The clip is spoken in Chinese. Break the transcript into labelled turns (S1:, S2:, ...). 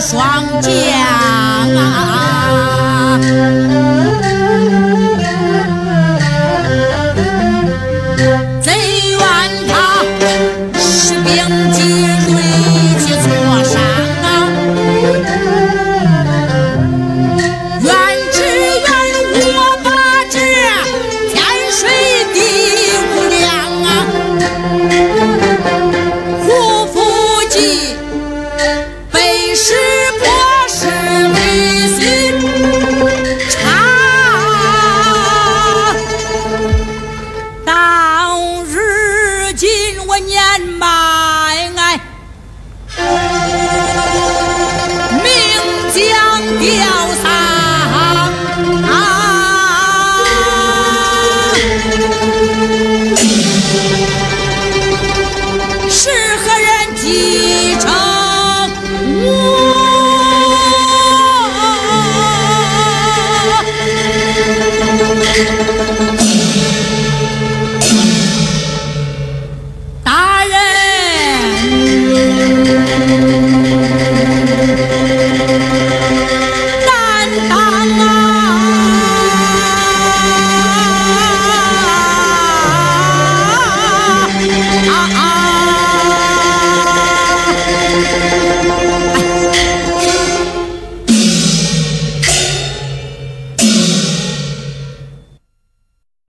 S1: 霜降啊